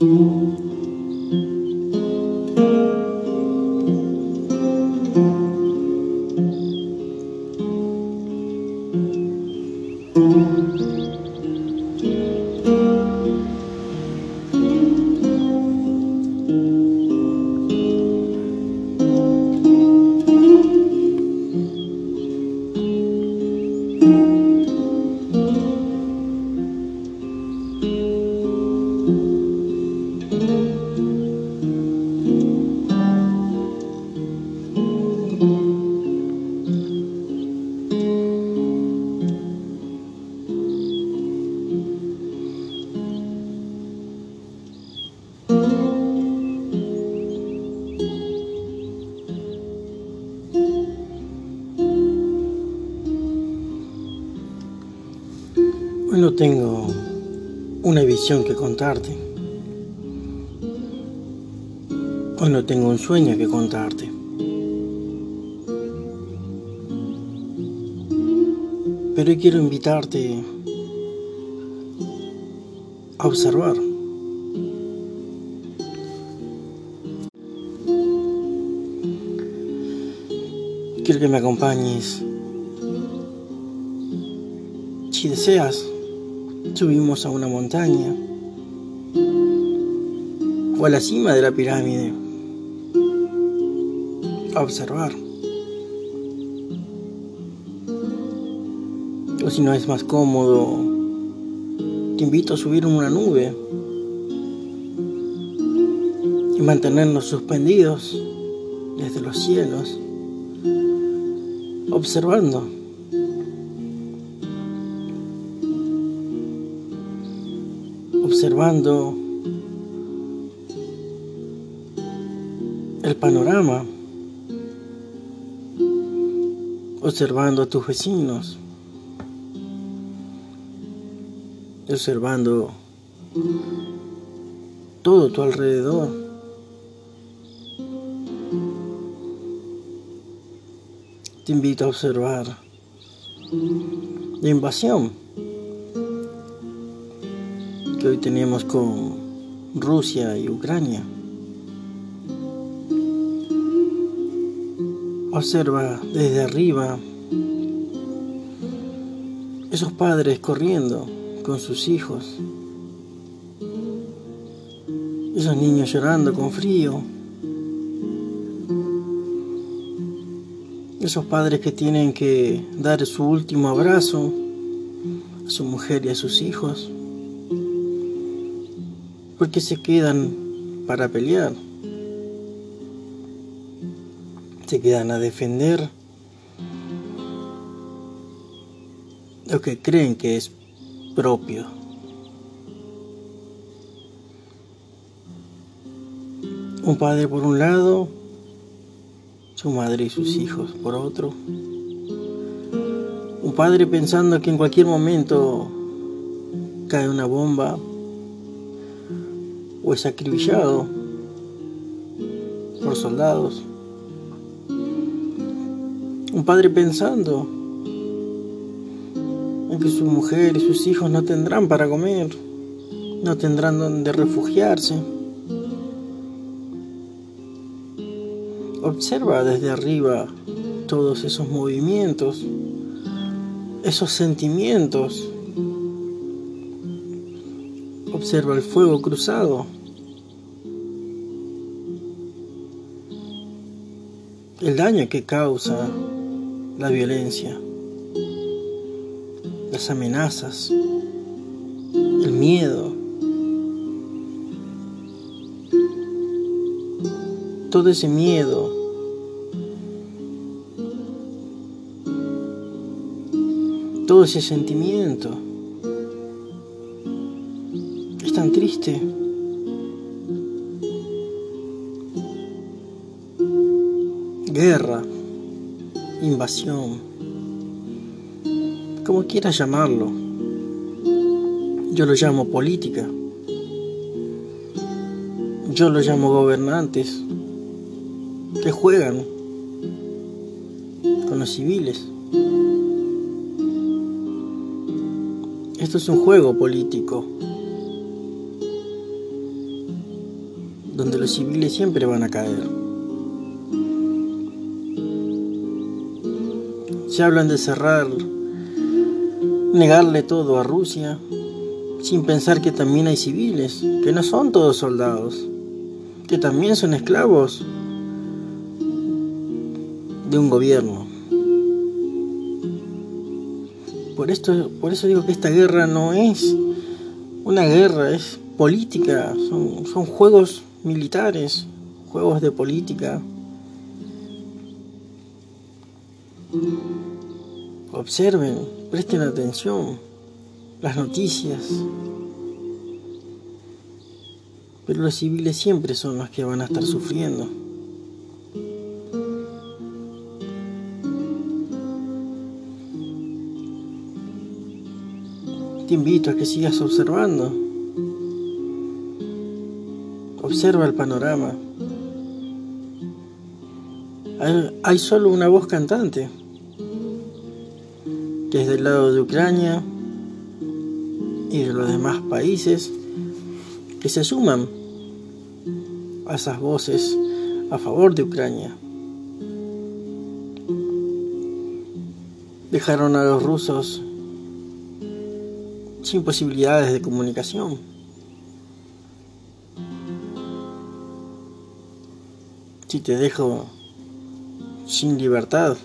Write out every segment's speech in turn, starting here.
Hoy tengo una visión que contarte. Hoy no tengo un sueño que contarte. Pero hoy quiero invitarte a observar. Quiero que me acompañes. Si deseas, subimos a una montaña o a la cima de la pirámide a observar. O si no es más cómodo, te invito a subir en una nube y mantenernos suspendidos desde los cielos, observando. Observando el panorama, observando a tus vecinos, observando todo tu alrededor. Te invito a observar la invasión que hoy tenemos con Rusia y Ucrania. Observa desde arriba esos padres corriendo con sus hijos, esos niños llorando con frío, esos padres que tienen que dar su último abrazo a su mujer y a sus hijos porque se quedan para pelear. Se quedan a defender lo que creen que es propio. Un padre por un lado, su madre y sus hijos por otro. Un padre pensando que en cualquier momento cae una bomba o es acribillado por soldados. Un padre pensando en que su mujer y sus hijos no tendrán para comer, no tendrán donde refugiarse. Observa desde arriba todos esos movimientos, esos sentimientos Observa el fuego cruzado. El daño que causa la violencia, las amenazas, el miedo. Todo ese miedo todo ese sentimiento tan triste. Guerra, invasión, como quieras llamarlo. Yo lo llamo política. Yo lo llamo gobernantes que juegan con los civiles. Esto es un juego político donde los civiles siempre van a caer. Se hablan de cerrar, negarle todo a Rusia, sin pensar que también hay civiles, que no son todos soldados, que también son esclavos de un gobierno. Por, esto, por eso digo que esta guerra no es una guerra, es política, son, son juegos militares, juegos de política. Observen, presten atención las noticias. Pero los civiles siempre son los que van a estar sufriendo. Te invito a que sigas observando. Observa el panorama. Hay, solo una voz cantante, que es del lado de Ucrania y de los demás países que se suman a esas voces a favor de Ucrania. Dejaron a los rusos sin posibilidades de comunicación. Si te dejo sin libertad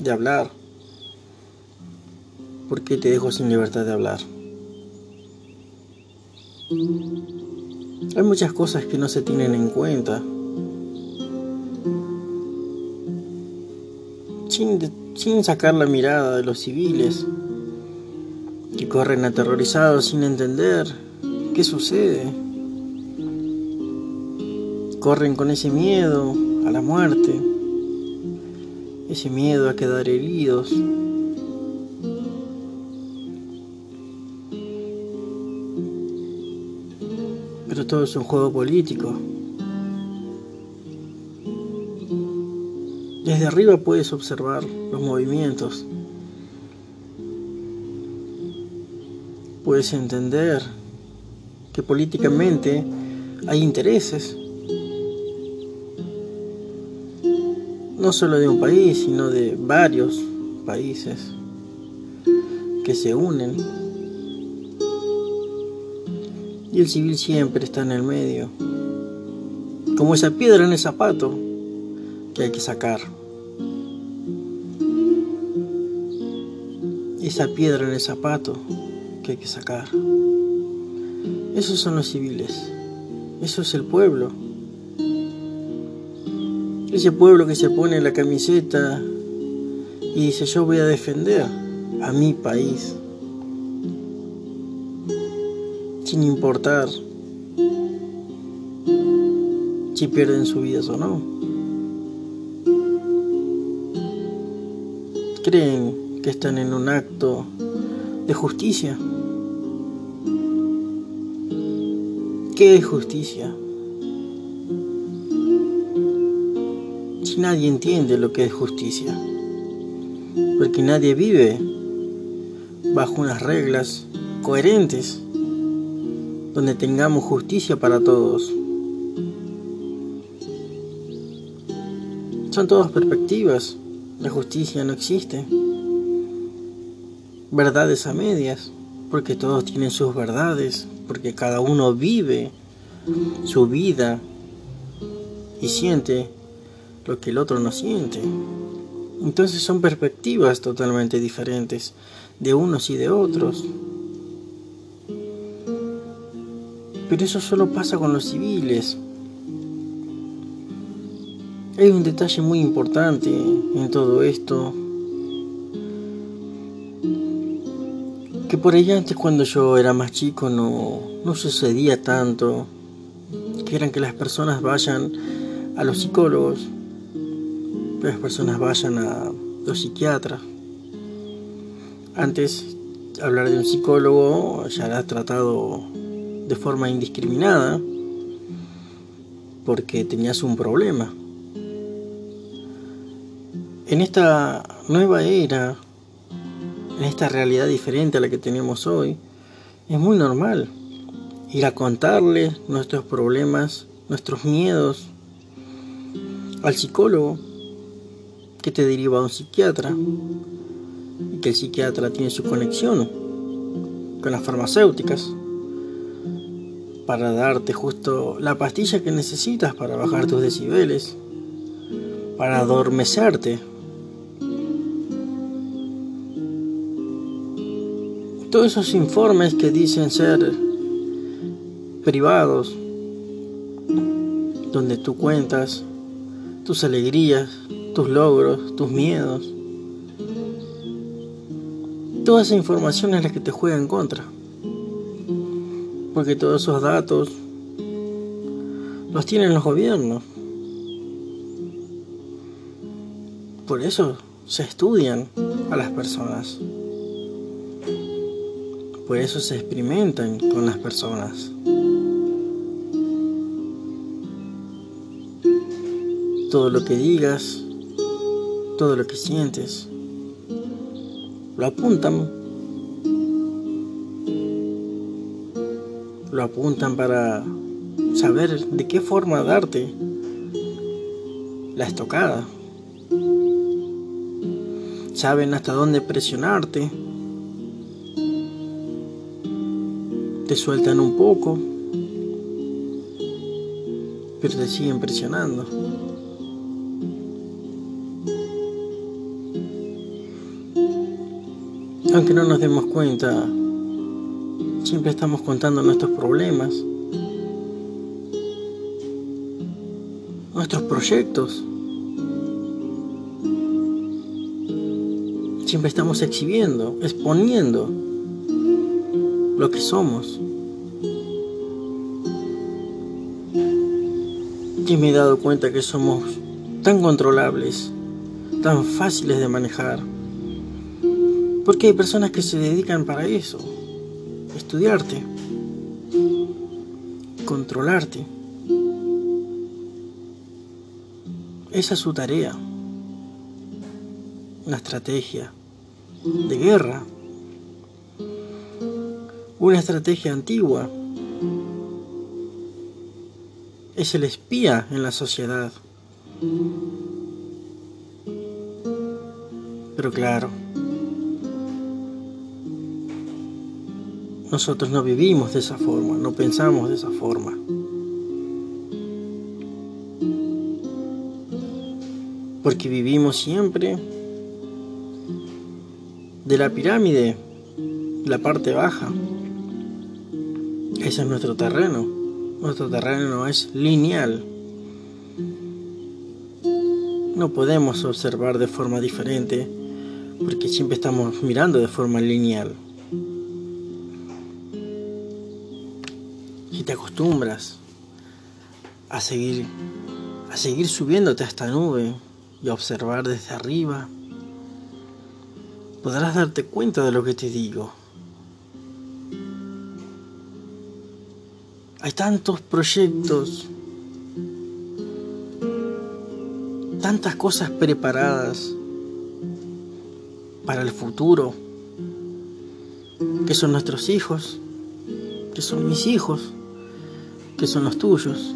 de hablar, ¿por qué te dejo sin libertad de hablar? Hay muchas cosas que no se tienen en cuenta. Sin, sacar la mirada de los civiles que corren aterrorizados sin entender qué sucede. Corren con ese miedo a la muerte, ese miedo a quedar heridos. Es un juego político. Desde arriba puedes observar los movimientos. Puedes entender que políticamente hay intereses no solo de un país, sino de varios países que se unen. Y el civil siempre está en el medio, como esa piedra en el zapato que hay que sacar. Esa piedra en el zapato que hay que sacar. Esos son los civiles. Eso es el pueblo. Ese pueblo que se pone la camiseta y dice yo voy a defender a mi país. Sin importar si pierden su vida o no. Creen que están en un acto de justicia. ¿Qué es justicia? nadie entiende lo que es justicia, porque nadie vive bajo unas reglas coherentes donde tengamos justicia para todos. Son todas perspectivas, la justicia no existe. Verdades a medias, porque todos tienen sus verdades, porque cada uno vive su vida y siente lo que el otro no siente. Entonces son perspectivas totalmente diferentes de unos y de otros. Pero eso solo pasa con los civiles. Hay un detalle muy importante en todo esto. Que por ahí antes cuando yo era más chico no, no sucedía tanto. Que eran que las personas vayan a los psicólogos las personas vayan a los psiquiatras. Antes, hablar de un psicólogo ya era tratado de forma indiscriminada porque tenías un problema. En esta nueva era, en esta realidad diferente a la que tenemos hoy, es muy normal ir a contarle nuestros problemas nuestros miedos al psicólogo que te deriva a un psiquiatra y que el psiquiatra tiene su conexión con las farmacéuticas para darte justo la pastilla que necesitas para bajar tus decibeles, para adormecerte. Todos esos informes que dicen ser privados, donde tú cuentas tus alegrías, tus logros, tus miedos, toda esa información es la que te juega en contra porque todos esos datos los tienen los gobiernos. Por eso se estudian a las personas. Por eso se experimentan con las personas. Todo lo que digas, todo lo que sientes, lo apuntan lo apuntan para saber de qué forma darte la estocada. Saben hasta dónde presionarte. Te sueltan un poco, pero te siguen presionando. Aunque no nos demos cuenta, Siempre estamos contando nuestros problemas, nuestros proyectos. Siempre estamos exhibiendo, exponiendo lo que somos. Y me he dado cuenta que somos tan controlables, tan fáciles de manejar. Porque hay personas que se dedican para eso estudiarte, controlarte. Esa es su tarea, una estrategia de guerra, una estrategia antigua. Es el espía en la sociedad. Pero claro, Nosotros no vivimos de esa forma, no pensamos de esa forma. Porque vivimos siempre de la pirámide, la parte baja. Ese es nuestro terreno. Nuestro terreno es lineal. No podemos observar de forma diferente porque siempre estamos mirando de forma lineal. A seguir, a seguir subiéndote a esta nube y a observar desde arriba, podrás darte cuenta de lo que te digo. Hay tantos proyectos, tantas cosas preparadas para el futuro, que son nuestros hijos, que son mis hijos que son los tuyos.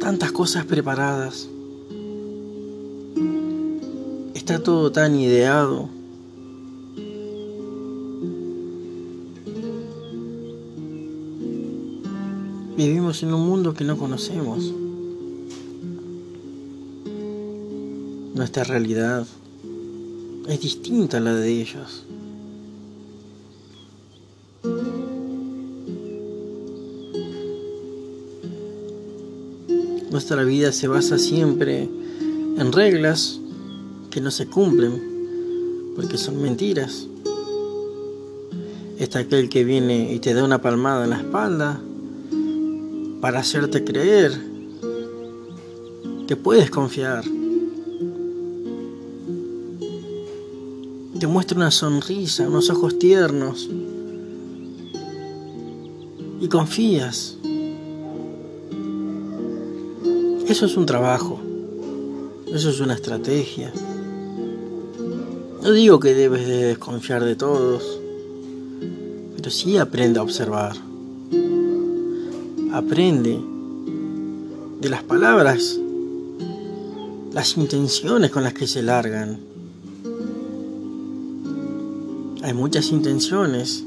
Tantas cosas preparadas. Está todo tan ideado. Vivimos en un mundo que no conocemos. Nuestra realidad es distinta a la de ellos. Nuestra vida se basa siempre en reglas que no se cumplen porque son mentiras. Está aquel que viene y te da una palmada en la espalda para hacerte creer que puedes confiar. Te muestra una sonrisa, unos ojos tiernos y confías. Eso es un trabajo, eso es una estrategia. No digo que debes de desconfiar de todos, pero sí aprende a observar. Aprende de las palabras, las intenciones con las que se largan. Hay muchas intenciones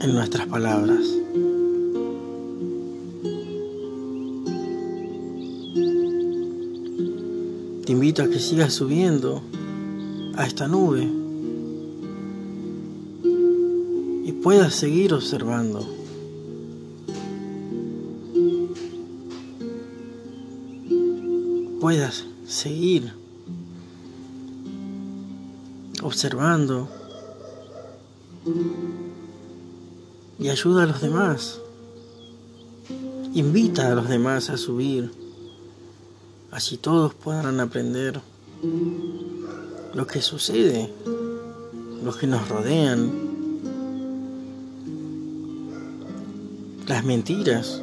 en nuestras palabras. Invito a que sigas subiendo a esta nube y puedas seguir observando. Puedas seguir observando y ayuda a los demás. Invita a los demás a subir. Así todos podrán aprender lo que sucede, los que nos rodean, las mentiras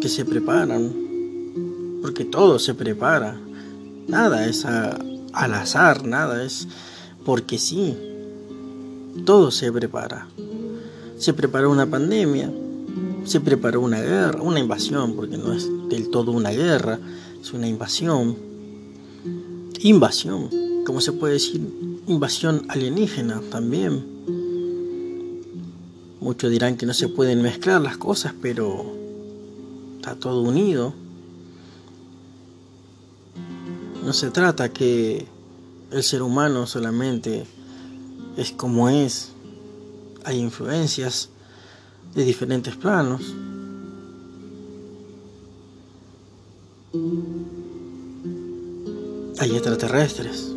que se preparan, porque todo se prepara, nada es al azar, nada es porque sí, todo se prepara. Se preparó una pandemia, se preparó una guerra, una invasión, porque no es del todo una guerra, es una invasión. Invasión, como se puede decir, invasión alienígena también. Muchos dirán que no se pueden mezclar las cosas, pero está todo unido. No se trata que el ser humano solamente es como es, hay influencias de diferentes planos. Hay extraterrestres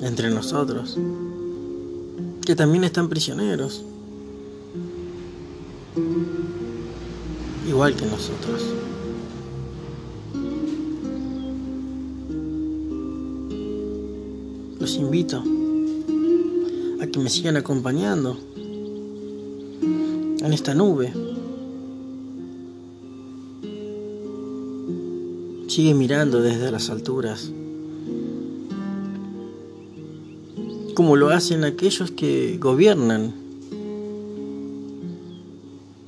entre nosotros que también están prisioneros, igual que nosotros. Los invito a que me sigan acompañando en esta nube. Sigue mirando desde las alturas, como lo hacen aquellos que gobiernan,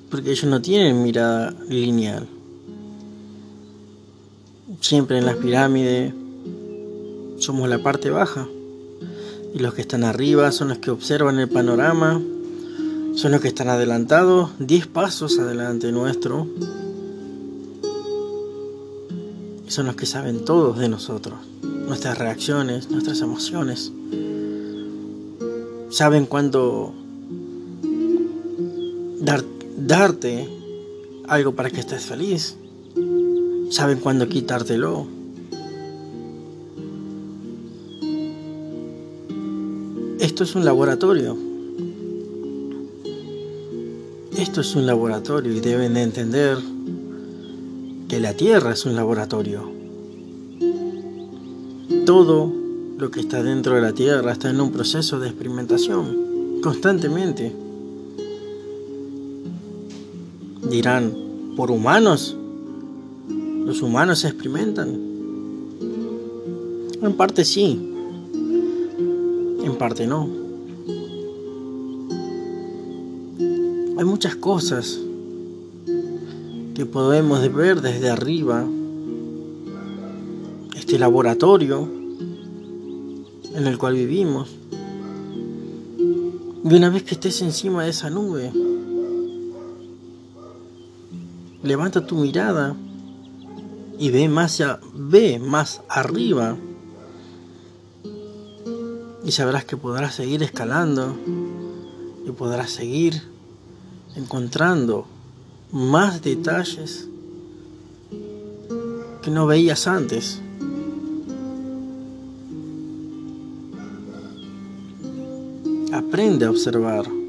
porque ellos no tienen mirada lineal. Siempre en las pirámides somos la parte baja y los que están arriba son los que observan el panorama son los que están adelantados, 10 pasos adelante nuestro. Son los que saben todos de nosotros, nuestras reacciones, nuestras emociones. Saben cuándo dar, darte algo para que estés feliz. Saben cuándo quitártelo. Esto es un laboratorio esto es un laboratorio y deben de entender la Tierra es un laboratorio. Todo lo que está dentro de la Tierra está en un proceso de experimentación constantemente. Dirán, ¿por humanos? ¿Los humanos se experimentan? En parte sí, en parte no. Hay muchas cosas que podemos ver desde arriba. Este laboratorio en el cual vivimos. Y una vez que estés encima de esa nube, levanta tu mirada y ve más, ve más arriba. Y sabrás que podrás seguir escalando y podrás seguir encontrando más detalles que no veías antes. Aprende a observar.